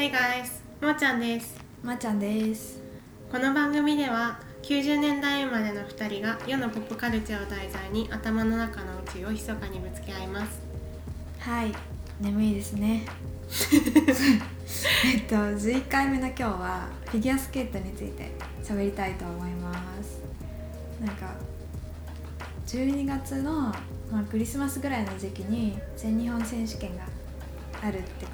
Hi guys! もーちゃんです。まーちゃんです。この番組では90年代生まれの2人が世のポップカルチャーを題材に頭の中の内を密かにぶつけ合います。はい眠いですね。えっと11回目の今日はフィギュアスケートについて喋りたいと思います。なんか12月の、まあ、クリスマスぐらいの時期に全日本選手権があるってこ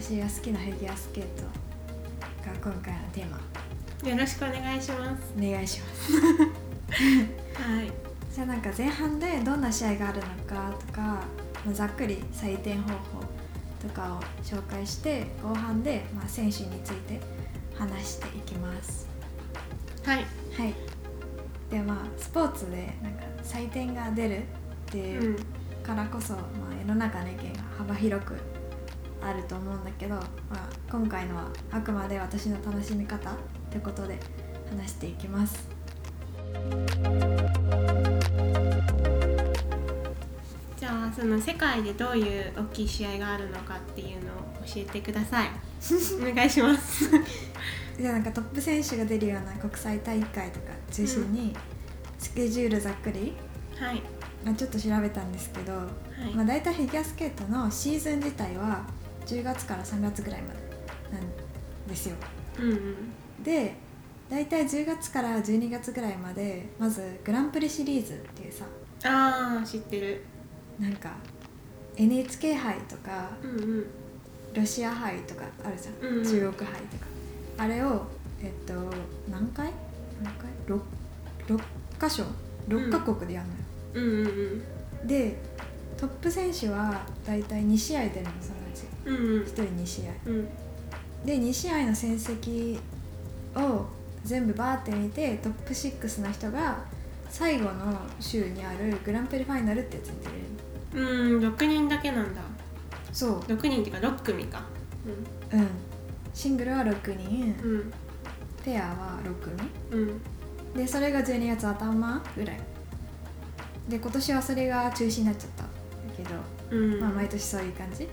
私が好きなフィギュアスケートが今回のテーマ。よろしくお願いします。お願いします。はい。じゃあなんか前半でどんな試合があるのかとか、まあざっくり採点方法とかを紹介して後半で、まあ、選手について話していきます。はい。はい。でまあスポーツでなんか採点が出るっていううん。からこそ、まあ、世の中の意見が幅広くあると思うんだけど、まあ、今回のはあくまで私の楽しみ方ってことで話していきます。じゃあその世界でどういう大きい試合があるのかっていうのを教えてください。お願いします。じゃあなんかトップ選手が出るような国際大会とか中心にスケジュールざっくり、はい。まあ、ちょっと調べたんですけど、はい、まあ、大体フィギュアスケートのシーズン自体は10月から3月ぐらいまでなんですよ。うんうん。で大体10月から12月ぐらいまでまずグランプリシリーズっていうさああ知ってる。なんか NHK 杯とかうんうん。ロシア杯とかあるじゃん、うんうん。中国杯とか。あれをえっと何回？何回？6, 6箇所？6カ国でやるのよ、うんうんでトップ選手は大体2試合出るのそのうんうん。うん1人2試合。うん。で2試合の戦績を全部バーって見てトップ6の人が最後の週にあるグランプリファイナルってやつに出れる。うん6人だけなんだ。そう。6人っていうか6組か。うん。シングルは6人。うん。うんペアは6組。うん。でそれが12月頭ぐらい。で今年はそれが中止になっちゃったんだけど、うん。まあ、毎年そういう感じ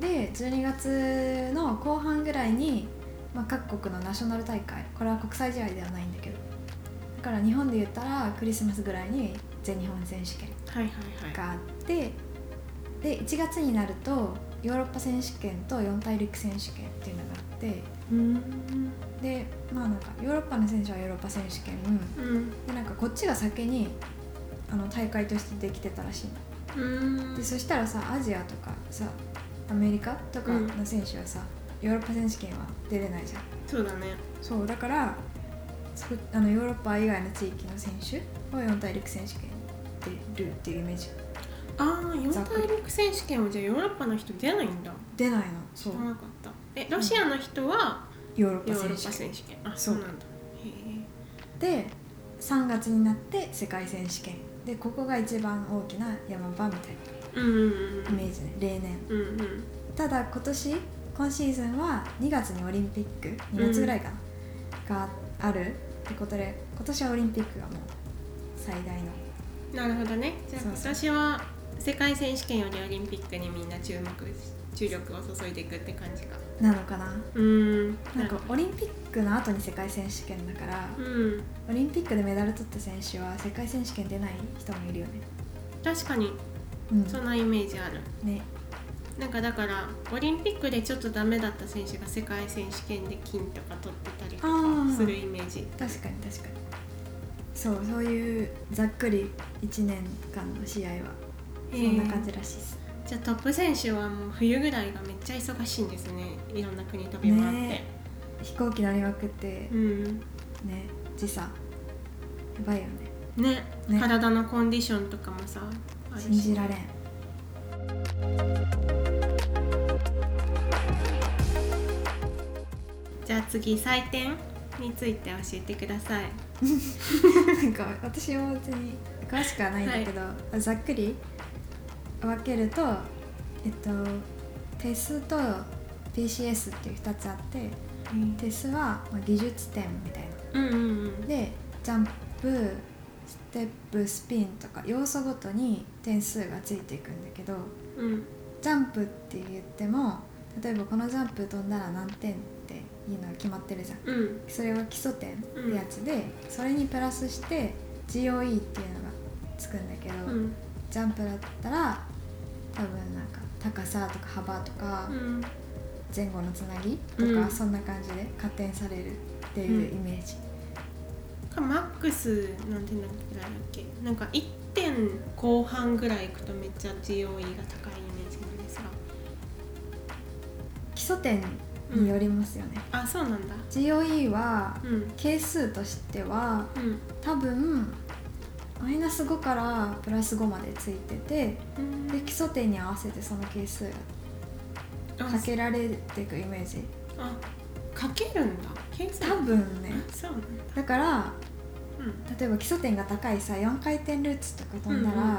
で12月の後半ぐらいに、まあ、各国のナショナル大会これは国際試合ではないんだけどだから日本で言ったらクリスマスぐらいに全日本選手権はいはいはい。があってで1月になるとヨーロッパ選手権と四大陸選手権っていうのがあってうん。でまあなんかヨーロッパの選手はヨーロッパ選手権うん。でなんかこっちが先にあの大会としてできてたらしいでそしたらさアジアとかさアメリカとかの選手はさ、ヨーロッパ選手権は出れないじゃん。そうだね。そうだからそあのヨーロッパ以外の地域の選手は四大陸選手権出るっていうイメージ。ああ四大陸選手権はじゃあヨーロッパの人出ないんだ。出ないの。そう。知らなかった。えロシアの人はヨーロッヨーロッパパ選手権。あそそううなんだ。へで3月になって世界選手権。でここが一番大きな山場みたいえうんうんうんなイメージね例年。うんうん。ただ今年今シーズンは2月にオリンピック2月ぐらいかな、がある。ってことで今年はオリンピックがもう最大の。なるほどね。じゃあ今年は世界選手権よりオリンピックにみんな注目注力を注いでいくって感じか。なのかな。うん。なんかオリンピックの後に世界選手権だからうん。オリンピックでメダル取った選手は世界選手権出ない人もいるよね。確かにうん。そんなイメージある。ね。なんかだからオリンピックでちょっとダメだった選手が世界選手権で金とか取ってたりとかするイメージ。確かに確かに。そうそういうざっくり1年間の試合はそんな感じらしいです。じゃあトップ選手はもう冬ぐらいがめっちゃ忙しいんですね。いろんな国飛び回って、ね飛行機乗りまくって。うん。ね。時差。やばいよね。ね。ね。体のコンディションとかもさ信じられん。じゃあ次採点について教えてください。なんか私も別に詳しくはないんだけど、ざっくり分けるとえっとテスと PCS っていう2つあってテスはまあ技術点みたいな。うんうんうん。でジャンプステップスピンとか要素ごとに点数がついていくんだけどうん。ジャンプって言っても例えばこのジャンプ飛んだら何点っていうのが決まってるじゃん。うん。それは基礎点ってやつで、それにプラスして GOE っていうのがつくんだけど、うん。ジャンプだったら多分なんか高さとか幅とかうん。前後のつなぎとか、うん。そんな感じで加点されるっていうイメージ、かマックスなんてなんだっけ？なんか1点後半ぐらいいくとめっちゃ GOE が高いイメージなんですが。基礎点によりますよね、あそうなんだ。GOE はうん。係数としてはうん。多分マイナス5からプラス5までついててうん。で基礎点に合わせてその係数かけられていくイメージ。あかけるんだ。計算多分ね。あそうなんだ。だからうん。例えば基礎点が高いさ4回転ルッツとか飛んだら、うんうん。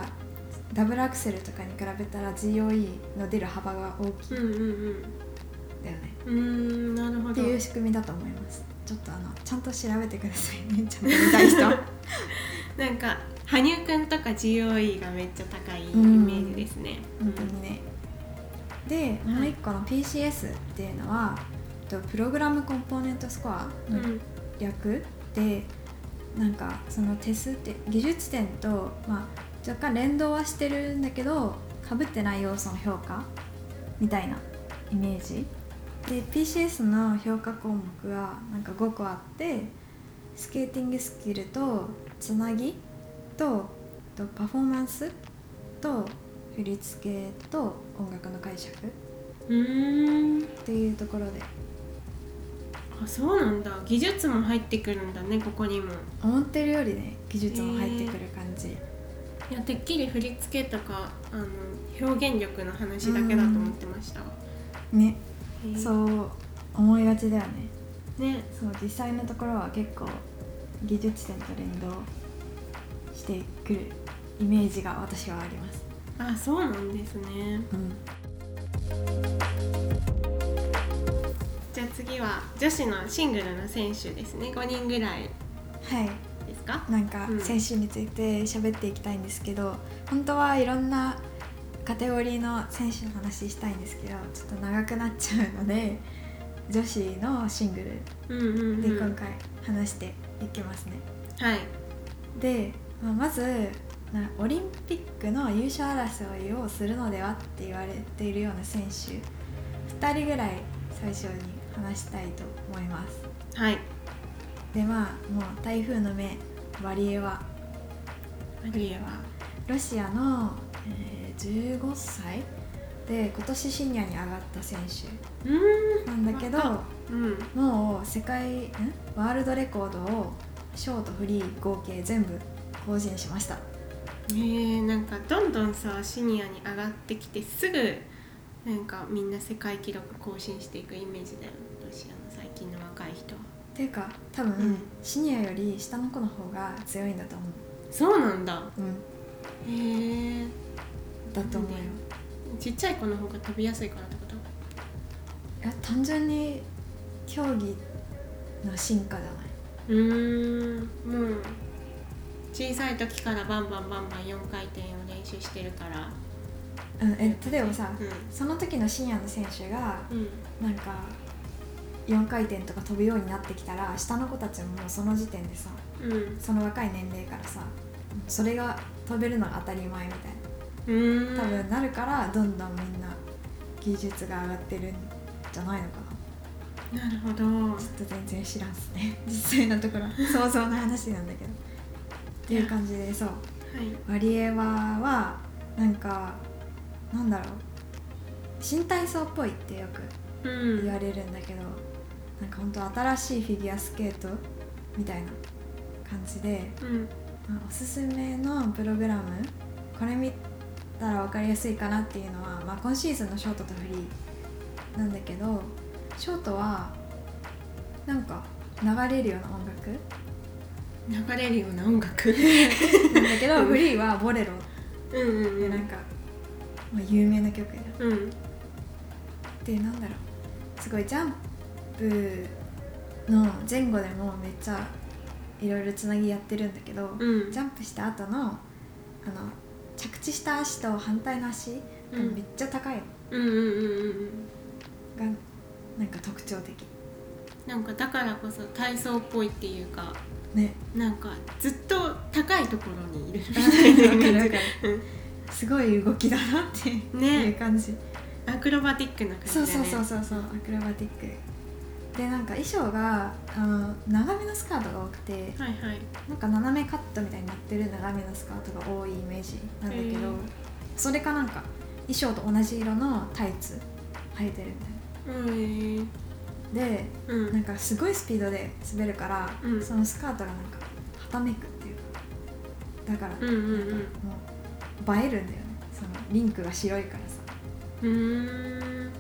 ダブルアクセルとかに比べたら GOE の出る幅が大きい。うんんうん。だよね、うんうーんなるほど。っていう仕組みだと思います。ちょっとあのちゃんと調べてくださいねちゃん。と見たい人。なんか羽生くんとか GOE がめっちゃ高いイメージですね、本当にね。でもう一個の PCS っていうのはとプログラムコンポーネントスコアのうん。略で、なんかその手数って技術点と、まあ、若干連動はしてるんだけどかぶってない要素の評価みたいなイメージ。で PCS の評価項目はなんか5個あってスケーティングスキルとつなぎととパフォーマンスと振り付けと音楽の解釈っうーん。ていうところであそうなんだ。技術も入ってくるんだねここにも。思ってるよりね技術も入ってくる感じ、いやてっきり振り付けとかあの表現力の話だけだと思ってました。ね。へー。そう思いがちだよね。ね。そう実際のところは結構技術点と連動してくるイメージが私はあります、あそうなんですね。うん、次は女子のシングルの選手ですね。5人ぐらいはい。ですか？なんかうん。選手について喋っていきたいんですけど、本当はいろんなカテゴリーの選手の話したいんですけどちょっと長くなっちゃうので 女子のシングルうんうんうん。で今回話していきますね、はい。で、まあまずなオリンピックの優勝争いをするのではって言われているような選手2人ぐらい最初に話したいと思います。はい。でまあもう台風の目ワリエワ。マリエはロシアの、えー15歳。で今年シニアに上がった選手。なんだけど若うん。もう世界ん？ワールドレコードをショートフリー合計全部更新しました。えー、なんかどんどんさシニアに上がってきてすぐなんかみんな世界記録更新していくイメージだよロシアの最近の若い人。はていうか多分、うん。シニアより下の子の方が強いんだと思そうなんだ。ううん。へえ。だと思うよ。ちっちゃい子の方が飛びやすいからってこと？いや単純に競技の進化じゃない。うーん。もう小さい時からバンバンバンバン4回転を練習してるから。うん、え例えばさ、うその時のシニアの選手がん、うん、なんか4回転とか飛ぶようになってきたら下の子たちももうその時点でさうん。その若い年齢からさそれが飛べるのが当たり前みたいな。多分なるからどんどんみんな技術が上がってるんじゃないのかな。なるほど。ちょっと全然知らんっすね。実際のところ。想像の話なんだけど。っていう感じでそう。はい。ワリエワはなんかなんだろう。新体操っぽいってよくうん。言われるんだけど、なんか本当新しいフィギュアスケートみたいな感じで、うん。まあおすすめのプログラムこれ見たら分かりやすいかなっていうのは、まあ、今シーズンのショートとフリーなんだけどショートはなんか流れるような音楽？流れるような音楽？なんだけど フリーはボレロ。うんうんうん。でなんか、まあ、有名な曲じゃんうん。でなんだろう。すごいジャンプの前後でもめっちゃいろいろつなぎやってるんだけど、うん。ジャンプした後のあの着地した足と反対の足がめっちゃ高いの、うんうんうんうんなんか特徴的。なんかだからこそ体操っぽいっていうかね。なんかずっと高いところにいるわかるわかる。うんすごい動きだなっていうね感じ、アクロバティックな感じだね。そうそうそうそうそうアクロバティックでなんか衣装があの長めのスカートが多くてはいはい。なんか斜めカットみたいになってる長めのスカートが多いイメージなんだけど、それかなんか衣装と同じ色のタイツ履いてるみうんたいな。でうん。なんかすごいスピードで滑るから、うん。そのスカートがなんかはためくっていうかだから、うんうんうん。なんかもう映えるんだよね。そのリンクが白いからさ。うーん。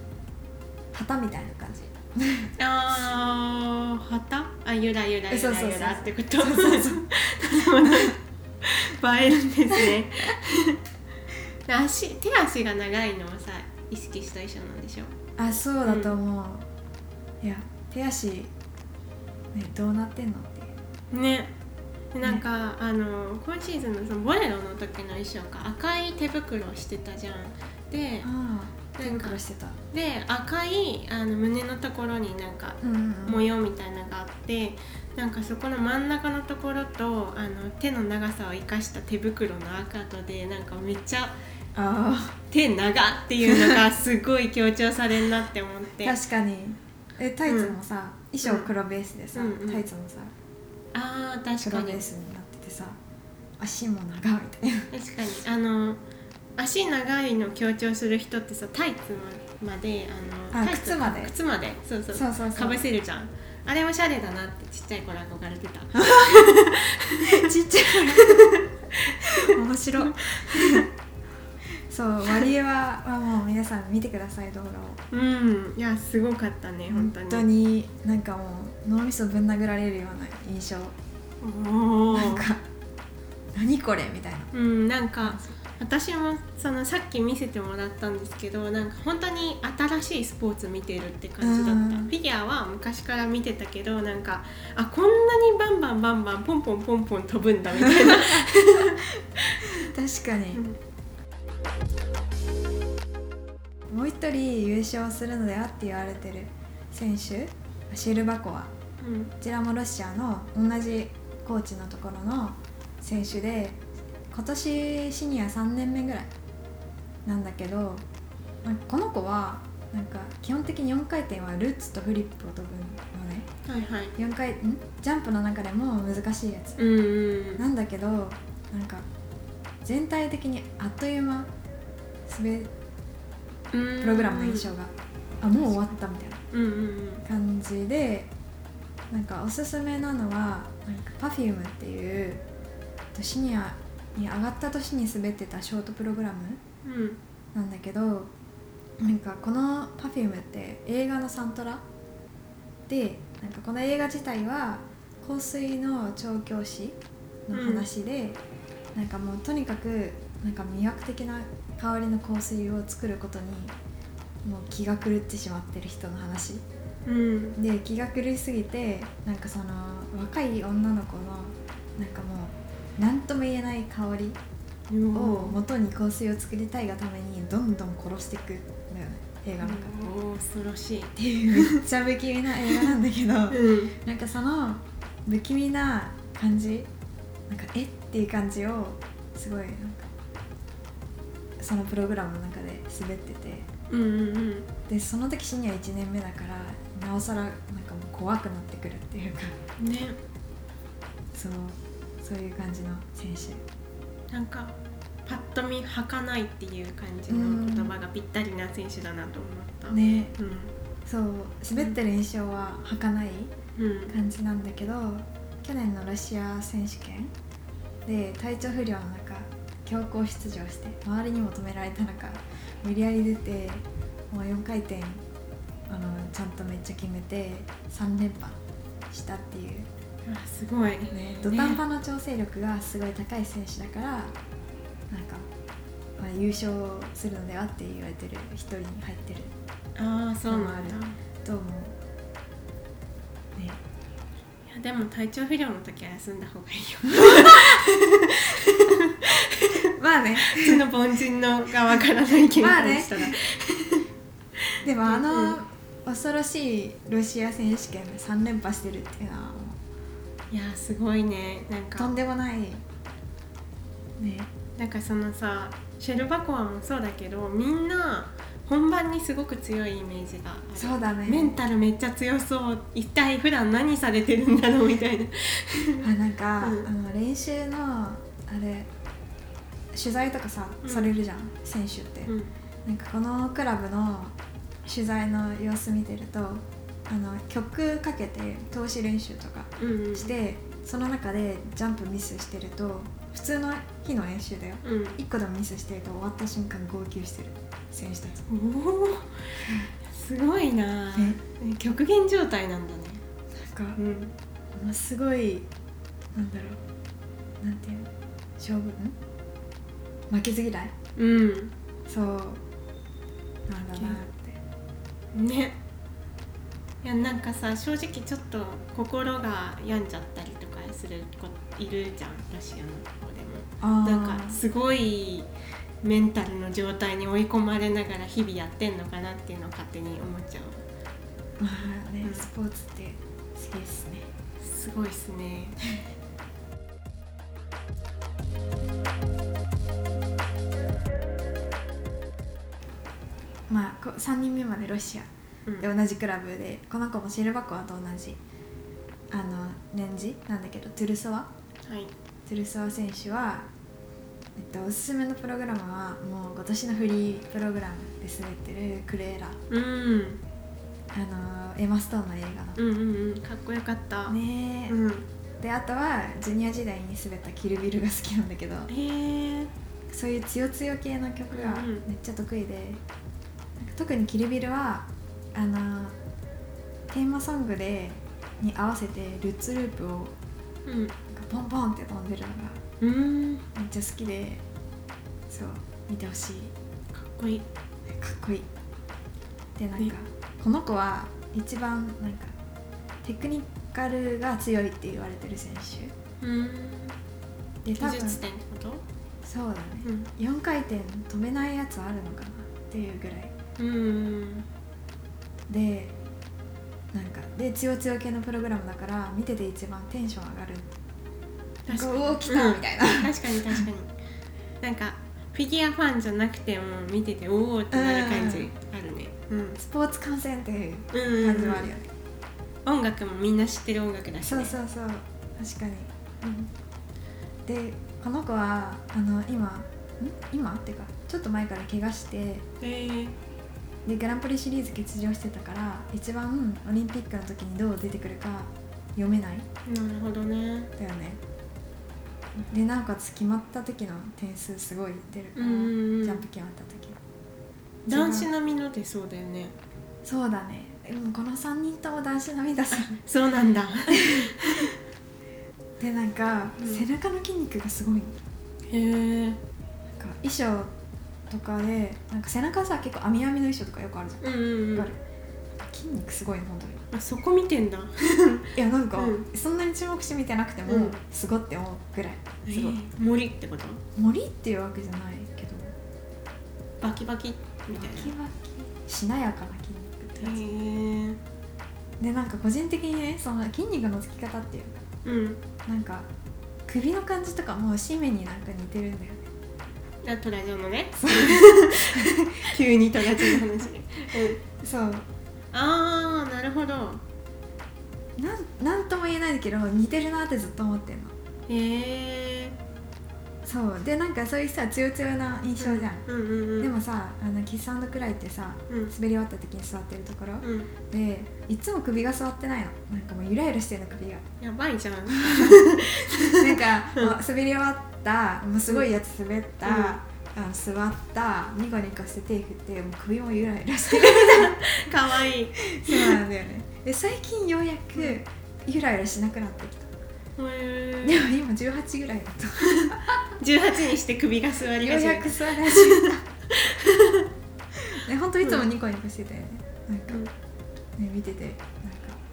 旗みたいな感じ あー旗？あゆらゆらゆらゆらってこと？そうそうそう。映えるんですね。足手足が長いのはさ意識した衣装なんでしょあそうだと思う、いや手足ねどうなってんのってね。でなんか、あの今シーズンのそのボレロの時の衣装か赤い手袋をしてたじゃん。でしてた。で赤いあの胸のところになんかうんうんうん。模様みたいなのがあってなんかそこの真ん中のところとあの手の長さを生かした手袋の赤とでなんかめっちゃあ手長っていうのがすごい強調されるなって思って。あ確かに。えタイツもさ、衣装黒ベースでさ、うんうんタイツもさあー確か黒にベースになっててさ足も長みたいな。確かに。あの足長いの強調する人ってさタイツまであのあタイツ靴まで？靴まで。そうそう。そうそうそう。かぶせるじゃん。あれおしゃれだなってちっちゃい頃憧れてた。ちっちゃい 面白い。そうワリエワはもう皆さん見てください動画を。うん。いやすごかったね本当に。本当になんかもう脳みそぶん殴られるような印象。おー。なんか何これ？みたいな。うんなんか私もそのさっき見せてもらったんですけどなんか本当に新しいスポーツ見てるって感じだった、うん。フィギュアは昔から見てたけどなんかあこんなにバンバンバンバンポンポンポンポン飛ぶんだみたいな、確かに、もう一人優勝するのではって言われてる選手シルバコワ。うん。こちらもロシアの同じコーチのところの選手で今年シニア3年目ぐらいなんだけどまあこの子はなんか基本的に4回転はルッツとフリップを飛ぶのね。はいはい。4回ん？ジャンプの中でも難しいやつ。うんうんなんだけどなんか全体的にあっという間滑うん。プログラムの印象が。あもう終わったみたいな感じでなんかおすすめなのはなんか Perfume っていうとシニアに上がった年に滑ってたショートプログラムうん。なんだけどなんかこの Perfume って映画のサントラでなんかこの映画自体は香水の調教師の話で、なんかもうとにかくなんか魅惑的な香りの香水を作ることにもう気が狂ってしまってる人の話。うん。で気が狂いすぎてなんかその若い女の子のなんかもう何とも言えない香りうん。を元に香水を作りたいがためにどんどん殺していく映画の中恐ろしい。っていうめっちゃ不気味な映画なんだけどうん。なんかその不気味な感じなんかえっていう感じをすごいなんかそのプログラムの中で滑ってて。うんうんでその時シニア1年目だからなおさらなんかもう怖くなってくるっていうか。うんね。そうそういう感じの選手。なんかパッと見儚いっていう感じの言葉がぴったりな選手だなと思った。ね。うん。そう滑ってる印象は儚いうん感じなんだけど去年のロシア選手権で体調不良の中強行出場して周りにも止められた中無理やり出てもう4回転あのちゃんとめっちゃ決めて3連覇したっていう、あすごい。ね、土壇場の調整力がすごい高い選手だからなんか、まあ、優勝するのではって言われてる一人に入ってる。ああそうなんだ。と思う。ね。いやでも体調不良の時は休んだ方がいいよ。まあね普通の凡人のがわからないけどまあね。したら。でもあの、うん恐ろしいロシア選手権で3連覇してるっていうのはもいやすごいね。なんうとかんでもない。ね。なんかそのさシェルバコワもそうだけどみんな本番にすごく強いイメージがそうだね。メンタルめっちゃ強そう。一体普段何されてるんだろうみたいな。あなんか、うん。あの練習のあれ取材とかさ、うん。されるじゃん選手って、うん。なんかこのクラブの取材の様子見てるとあの曲かけて投資練習とかうんうん。してその中でジャンプミスしてると普通の日の練習だよ。うん。1個でもミスしてると終わった瞬間号泣してる選手たち。おおすごいな。ね。極限状態なんだね。なんかうん。ものすごいなんだろう。なんていうの？勝負？ん？負けず嫌い？うん。そう。なんだなって。ねいやなんかさ正直ちょっと心が病んじゃったりとかする子いるじゃんロシアの方でも。なんかすごいメンタルの状態に追い込まれながら日々やってんのかなっていうのを勝手に思っちゃう。まあね、うん。スポーツって好きですね。すごいっすね。まあこ3人目までロシア。うんで同じクラブでこの子もシルバコワと同じあの年次なんだけどトゥルソワ？はい。トゥルソワ選手は、えっと、おすすめのプログラムはもう今年のフリープログラムで滑ってるクレーラうん。あのエマ・ストーンの映画うんうんうん。かっこよかった。のねえ、うん。であとはジュニア時代に滑ったキルビルが好きなんだけど。へえ。そういう強強系の曲がめっちゃ得意で、なんか特にキルビルはあのテーマソングでに合わせてルッツループをうん。なんかポンポンって飛んでるのがうん。めっちゃ好きでそう見てほしい。かっこいい。かっこいい。でなんね。かこの子は一番なんかテクニカルが強いって言われてる選手。うん。で多分技術点ってこと？そうだね、うん。4回転飛べないやつあるのかなっていうぐらい。うんでなんかで強強系のプログラムだから見てて一番テンション上がる。確かに。おお来たみたいな、確かに確かに。なんかフィギュアファンじゃなくても見てておおってなる感じあるね。うん。スポーツ観戦っていううん感じもあるよね、音楽もみんな知ってる音楽だし、ね、そうそうそう。確かに、でこの子はあの今ん？今？っていうかちょっと前から怪我して。へえでグランプリシリーズ欠場してたから一番オリンピックの時にどう出てくるか読めない。なるほどね。だよね。でなおかつ決まった時の点数すごい出るから、うんうんうん。ジャンプ決まった時。男子並みのでそうだよね。そうだね。でもこの3人とも男子並みだしそうなんだ。でなんか、うん。背中の筋肉がすごい。のへえなんか衣装とかでなんか背中さ結構網網の衣装とかよくあるじゃん、うんうんうん。わかる？筋肉すごいの本当に。あそこ見てんだ。いやなんか、うん。そんなに注目して見てなくても、うん。すごって思うぐらい。すごい、へえ森ってこと？森っていうわけじゃないけどバキバキみたいバキバキしなやかな筋肉ってやつ、えでなんか個人的にねその筋肉のつき方っていうかうん。なんか首の感じとかもシメになんか似てるんだよ。ねあトラジョのね。急にトラジョの話。ね、うん、そう。ああなるほど。なんなんとも言えないけど似てるなってずっと思ってんの。へえそう。でなんかそういうさ強強な印象じゃん、うんうんうん。でもさあのキスクライってさうん。滑り終わった時に座ってるところ、うん。でいつも首が座ってないの。なんかもうゆらゆらしてるの首が。やばいじゃん。なんか滑り終わったもうすごいやつ滑った、うん。あの座ったニコニコして手振ってもう首もゆらゆらして。る かわいい。そうなんだよね。で最近ようやくゆらゆらしなくなってきた。へでも今18ぐらいだと。18にして首が座りよう始めた。やく座り始めた。ね本当いつもニコニコしてたよね。なんか、うん。ね見ててなんか。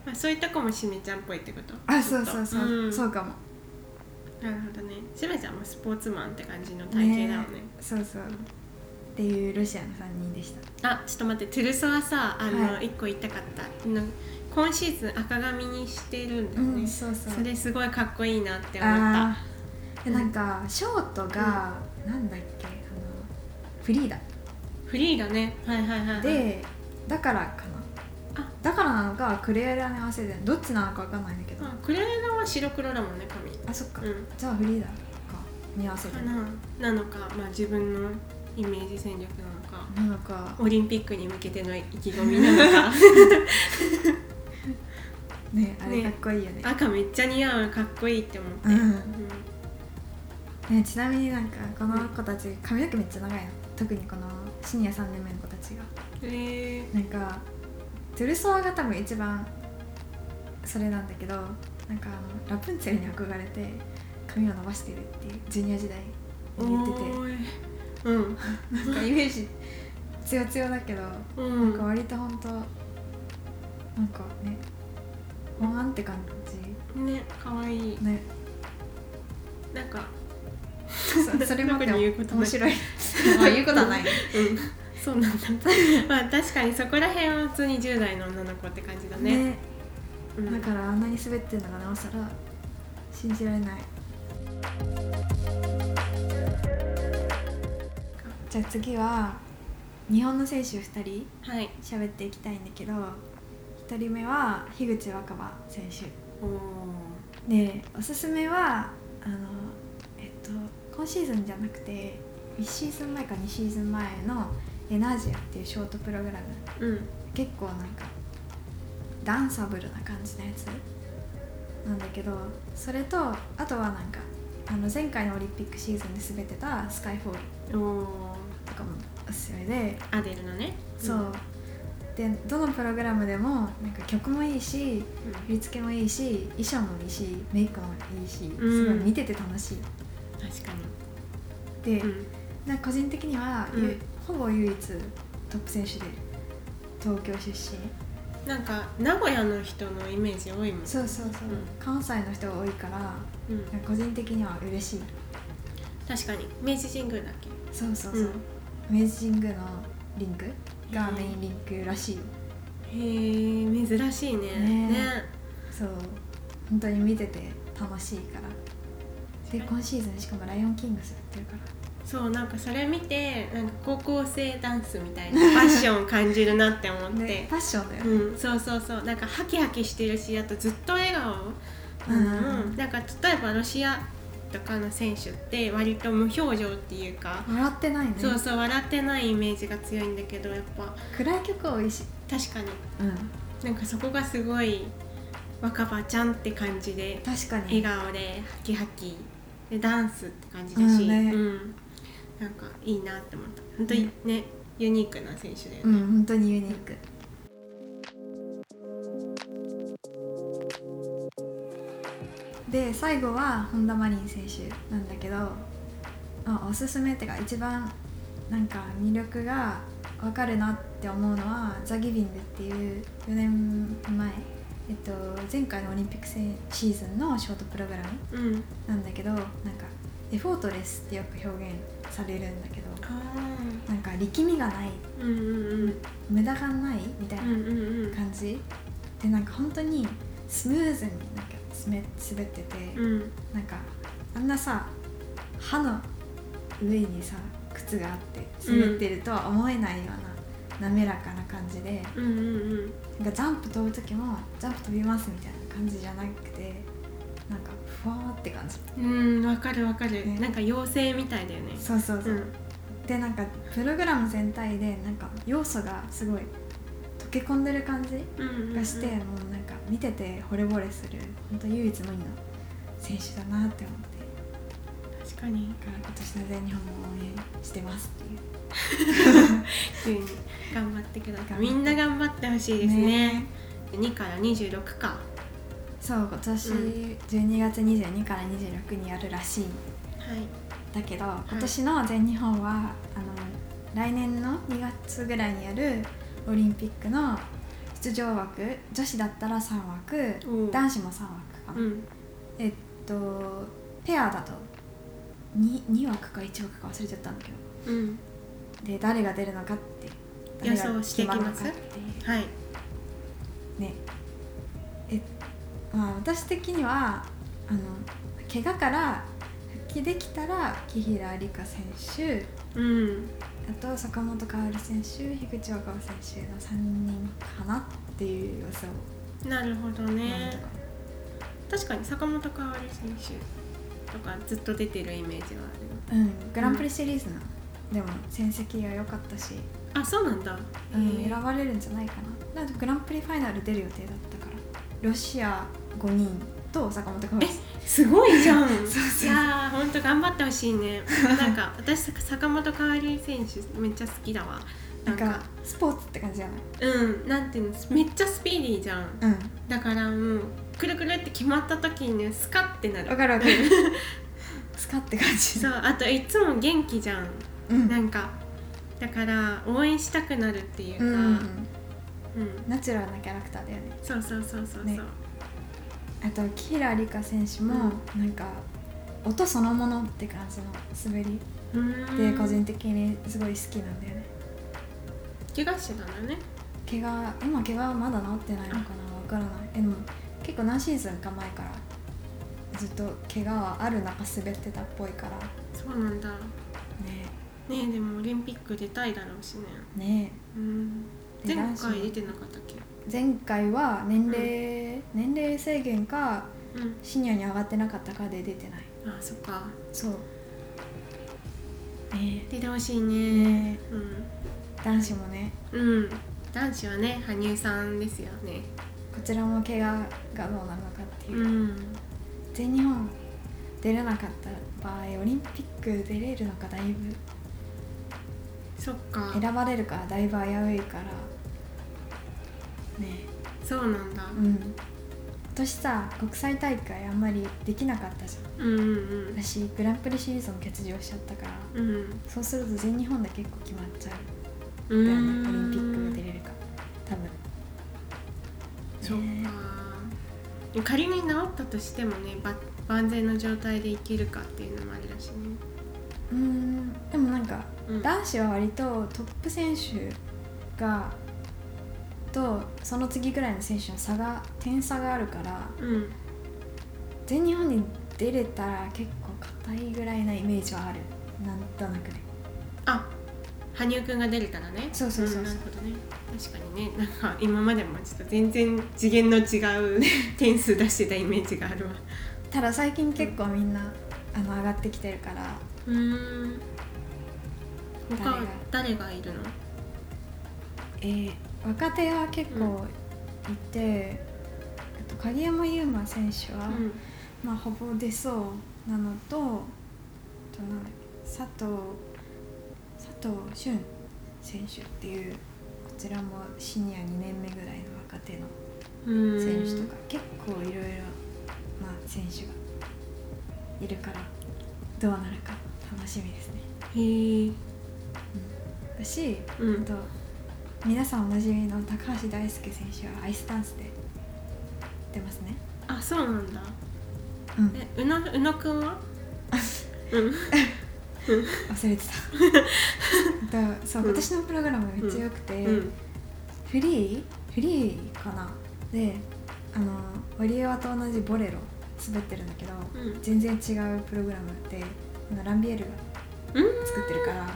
まあ、そういうとこもしめちゃんっぽいってこと？あそうそうそう、ん。そうかもなるほどね。しめちゃんもスポーツマンって感じの体型だよね。そうそう。っていうロシアの3人でした。あちょっと待ってトゥルソはさあの、はい。一個言いたかった。の今シーズン赤髪にしてるんだよね、そうそう。それすごいかっこいいなって思っあたなんかショートが、なんだっけあのフリーダ。フリーだね。はいはいはいはい。でだからかだからなのかクレアラに合わせてるどっちなのかわかんないんだけど。あクレーガは白黒だもんね髪。あそっか、うん。じゃあフリーダか。に合わせて。な。なのかまあ自分のイメージ戦略なのか。なのか。オリンピックに向けての意気込みなのか。ねあれね。かっこいいよね。赤めっちゃ似合うかっこいいって思って、うん。ねちなみになんかこの子たち髪の毛めっちゃ長いの。特にこのシニア3年目の子たちが。えなんかトゥルソワが多分一番それなんだけどなんかあのラプンツェルに憧れて髪を伸ばしてるっていうジュニア時代ー、に言ってて。うん。なんかイメージ強強だけど、うなんかん割とほんとなんかねワンって感ね可愛い。じね。なんか。そそれも特に言うことない。面白い。まあ言うことはない。うんそうなんだ。まあ確かにそこら辺は普通に10代の女の子って感じだね。ね。うん。だからあんなに滑ってるのがなおさら信じられない。じゃあ次は日本の選手2人はい。喋っていきたいんだけど1人目は樋口新葉選手。でおすすめはあのえっと今シーズンじゃなくて1シーズン前か2シーズン前の「エナジア」っていうショートプログラム。うん。結構なんかダンサブルな感じのやつ。なんだけどそれとあとはなんかあの前回のオリンピックシーズンで滑ってた「スカイフォールとかもおすすめで、アデルのね。そう。でどのプログラムでもなんか曲もいいし振り付けもいいし衣装もいいしメイクもいいしうん。すごい見てて楽しい、確かで、にうん。な個人的には、ゆうんほぼ唯一トップ選手で東京出身。なんか名古屋の人のイメージ多いもんそうそうそう、うん。関西の人が多いからうん。個人的には嬉しい。確かに。明治神宮だっけ？そうそうそう、うん。明治神宮のリンクがメインリンクらしいよ。へえ珍しいね。ね。ね。そう。本当に見てて楽しいから。で今シーズンしかも「ライオンキングス」やってるからそうなんかそれ見てなんか高校生ダンスみたいな ファッションを感じるなって思って、ねファッションだよね、うん、そうそうそう。なんかハキハキしてるしあとずっと笑顔。うん。なんか例えばロシアとかの選手って割と無表情っていうか、笑ってないね。そうそう笑ってないイメージが強いんだけどやっぱ。暗い曲多いし。確かに。うん。なんかそこがすごい若葉ちゃんって感じで確かに。笑顔でハキハキでダンスって感じだし、うんねなんかいいなって思った。本当にね、ユニークな選手だよね、うん本当にユニーク。で最後は本田真凜選手なんだけどあおすすめってか一番なんか魅力が分かるなって思うのはザ・ギビングっていう4年前、えっと、前回のオリンピックシーズンのショートプログラムうん。なんだけどなんかエフォートレスってよく表現されるんだけどあなんか力みがないーうんうんうん。無駄がないみたいなうんうんうん感じ、でなんか本当にスムーズになんか滑滑ってて、うん。なんかあんなさ歯の上にさ靴があって滑ってるとは思えないような滑らかな感じで、うんうんうん。なんかジャンプ飛ぶ時もジャンプ飛びますみたいな感じじゃなくてなんかふわーって感じ。うんわかるわかる、ね。なんか妖精みたいだよね。そうそうそう、うん。でなんかプログラム全体でなんか要素がすごい溶け込んでる感じがして、もうなんか見てて惚れ惚れする本当唯一無二の選手だなって思って。確かに。だから今年の全日本も応援してますっていう。急に頑張ってください。みんな頑張ってほしいですね。2から26かそう今年うん。12月22から26にやるらしい。はい。だけど今年の全日本は、あの来年の2月ぐらいにやるオリンピックの出場枠女子だったら3枠男子も3枠か。な、うん。えっとペアだと 2, 2枠か1枠か忘れちゃったんだけど。うん。で誰が出るのかって予想していきます。はいまあ私的にはあの怪我から復帰できたら紀平梨花選手うん。あと坂本花織選手樋口若葉選手の3人かなっていう予想。なるほどね。確かに坂本花織選手とかずっと出てるイメージはうんグランプリシリーズの、でも戦績が良かったし、あるあそうなんだ。うん、選ばれるんじゃないかな。だグランプリファイナル出る予定だったから。ロシア5人と坂本花織すごいじゃん。いやーほんと頑張ってほしいね。なんか 私坂本花織選手めっちゃ好きだわ。なんんかスポーツって感じじゃない？うんなんていうのめっちゃスピーディーじゃん。うん。だからもうくるくるって決まった時にねスカッてなる。わかるわかる。スカって感じ。そうあといつも元気じゃん。うん。なんかだから応援したくなるっていうか、うんうん。うん。ナチュラルなキャラクターだよね。そうそうそうそうそう、ねあと木平梨花選手もなんか音そのものって感じの滑りで個人的にすごい好きなんだよね。怪我してたのね。怪我今怪我はまだ治ってないのかなわからない。えでも結構何シーズンか前からずっと怪我はある中滑ってたっぽいから。そうなんだ。ね。ねえでもオリンピック出たいだろうしね。ね。うん。前回出てなかったっけ？前回は年齢、年齢制限かうん。シニアに上がってなかったかで出てない。あそっか。そう。ね出てほしいえね。ね男子もね。うん。うん男子はね羽生さんですよね。こちらも怪我がどうなるのかっていう。う、ん。全日本出れなかった場合オリンピック出れるのかだいぶ。そっか。選ばれるかだいぶ危ういからね。そうなんだ。うん。今年さ国際大会あんまりできなかったじゃん。うんうん私グランプリシリーズも欠場しちゃったから。うん。うんそうすると全日本で結構決まっちゃう。ねオリンピック出れるか。多分。そうね。か仮に治ったとしてもねば万全の状態でいけるかっていうのもあるらしいね。うーん。でもなんかうん。男子は割とトップ選手がとその次ぐらいの選手の差が点差があるからうん。全日本に出れたら結構硬いぐらいなイメージはある。なんとなくねあ羽生くんが出れたらね。そうそうそうそう。んなるほどね。確かにね。なんか今までもちょっと全然次元の違う点数出してたイメージがあるわ。ただ最近結構みんなあの上がってきてるから。うーん。他誰が誰がいるの？えー若手は結構いて、あと鍵山優真選手は、うん。まあほぼ出そうなのとあとなんだっけ佐藤佐藤俊選手っていうこちらもシニア2年目ぐらいの若手の選手とか、結構いろいろな選手がいるからどうなるか楽しみですね。へえだし、うん。あと皆さんおなじみの高橋大輔選手はアイスダンスで出ますね。あそうなんだ。うん、え宇野宇野くんは？うん。忘れてた。そう、うん。今年のプログラムめっちゃ良くて、うん。フリーフリーかな？であのワリエワと同じボレロ滑ってるんだけど、うん。全然違うプログラムでランビエールがうん。作ってるから、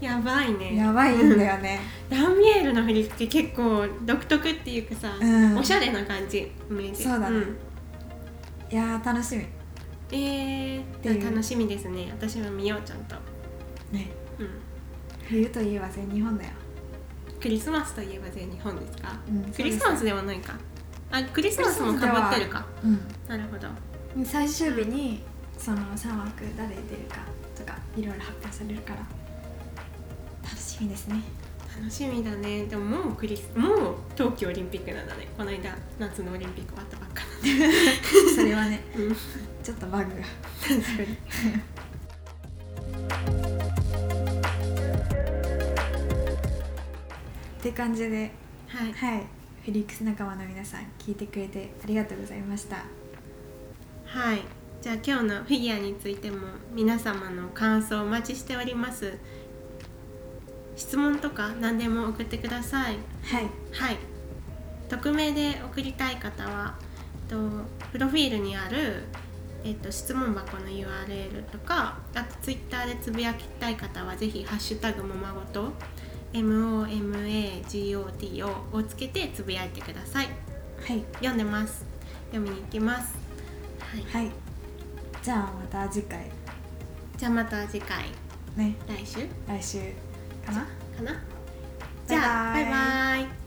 やばいね。やばいんだよね、ランビエールの振り付け結構独特っていうかさ、うん。おしゃれな感じ。イメージ。そうだね。ん。いやー楽しみ。えー、楽しみですね。私も見ようちゃんと、ね。うん、冬といえば全日本だよ。クリスマスといえば全日本ですか、うんクリスマスではないか。あクリスマスもかぶってるか。うん。なるほど。最終日にその3枠誰出るかとかいろいろ発表されるから楽しみですね。楽しみだね。でももうクリスもう冬季オリンピックなんだね。この間夏のオリンピック終わったばっか それはねなんで、うん、ちょっとバグが。確かに。って感じではい。はい。フェリックス仲間の皆さん聞いてくれてありがとうございました。はい。じゃあ今日のフィギュアについても皆様の感想をお待ちしております質問とか何でも送ってください。はい。はい。匿名で送りたい方はとプロフィールにある、えっと、質問箱の URL とかあとツイッターでつぶやきたい方はぜひハッシュタグもまごと MOMAGOT ををつけてつぶやいてください。はい。読んでます。読みに行きます。はい。はい。じゃあまた次回。じゃあまた次回。ね。来週？来週かな？かな？じゃあバイバイ。